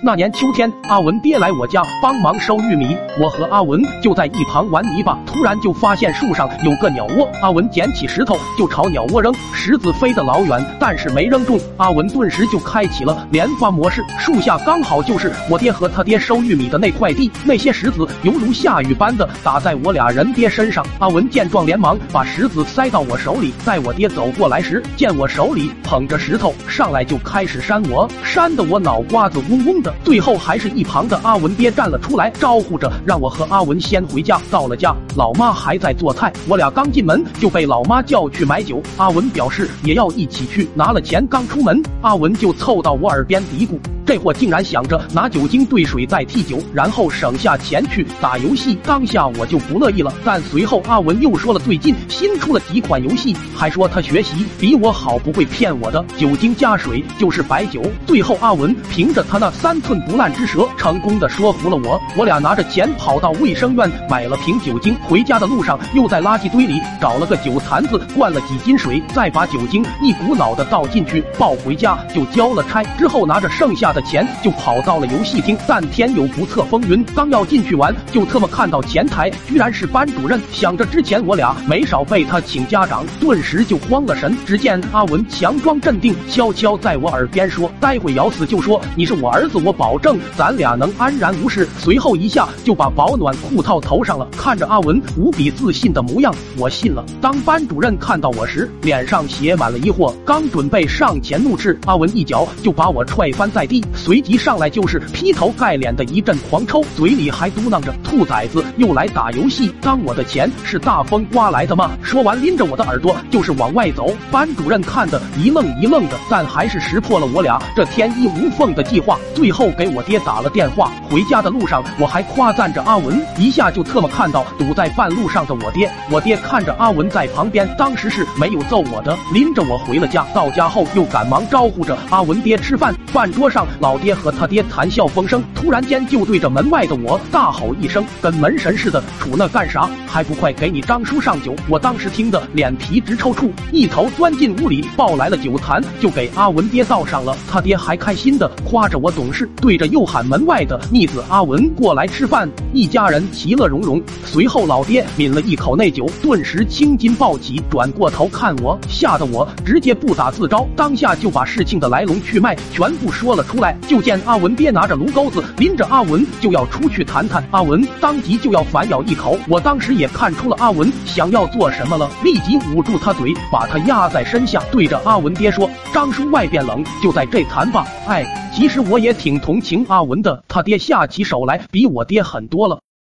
那年秋天，阿文爹来我家帮忙收玉米，我和阿文就在一旁玩泥巴，突然就发现树上有个鸟窝。阿文捡起石头就朝鸟窝扔，石子飞得老远，但是没扔中。阿文顿时就开启了连发模式，树下刚好就是我爹和他爹收玉米的那块地，那些石子犹如下雨般的打在我俩人爹身上。阿文见状，连忙把石子塞到我手里，在我爹走过来时，见我手里捧着石头，上来就开始扇我，扇得我脑瓜子嗡嗡的。最后还是一旁的阿文爹站了出来，招呼着让我和阿文先回家。到了家，老妈还在做菜，我俩刚进门就被老妈叫去买酒。阿文表示也要一起去，拿了钱刚出门，阿文就凑到我耳边嘀咕。这货竟然想着拿酒精兑水代替酒，然后省下钱去打游戏。当下我就不乐意了，但随后阿文又说了最近新出了几款游戏，还说他学习比我好，不会骗我的。酒精加水就是白酒。最后阿文凭着他那三寸不烂之舌，成功的说服了我。我俩拿着钱跑到卫生院买了瓶酒精，回家的路上又在垃圾堆里找了个酒坛子，灌了几斤水，再把酒精一股脑的倒进去，抱回家就交了差。之后拿着剩下的。钱就跑到了游戏厅，但天有不测风云，刚要进去玩，就特么看到前台居然是班主任。想着之前我俩没少被他请家长，顿时就慌了神。只见阿文强装镇定，悄悄在我耳边说：“待会咬死就说你是我儿子，我保证咱俩能安然无事。”随后一下就把保暖裤套头上了。看着阿文无比自信的模样，我信了。当班主任看到我时，脸上写满了疑惑，刚准备上前怒斥，阿文一脚就把我踹翻在地。随即上来就是劈头盖脸的一阵狂抽，嘴里还嘟囔着“兔崽子又来打游戏，当我的钱是大风刮来的吗？”说完拎着我的耳朵就是往外走。班主任看得一愣一愣的，但还是识破了我俩这天衣无缝的计划。最后给我爹打了电话。回家的路上，我还夸赞着阿文，一下就特么看到堵在半路上的我爹。我爹看着阿文在旁边，当时是没有揍我的，拎着我回了家。到家后又赶忙招呼着阿文爹吃饭。饭桌上老。爹和他爹谈笑风生，突然间就对着门外的我大吼一声：“跟门神似的，杵那干啥？还不快给你张叔上酒！”我当时听得脸皮直抽搐，一头钻进屋里，抱来了酒坛，就给阿文爹倒上了。他爹还开心的夸着我懂事，对着又喊门外的逆子阿文过来吃饭，一家人其乐融融。随后老爹抿了一口那酒，顿时青筋暴起，转过头看我，吓得我直接不打自招，当下就把事情的来龙去脉全部说了出来。就见阿文爹拿着炉钩子，拎着阿文就要出去谈谈。阿文当即就要反咬一口，我当时也看出了阿文想要做什么了，立即捂住他嘴，把他压在身下，对着阿文爹说：“张叔外边冷，就在这谈吧。”哎，其实我也挺同情阿文的，他爹下起手来比我爹狠多了。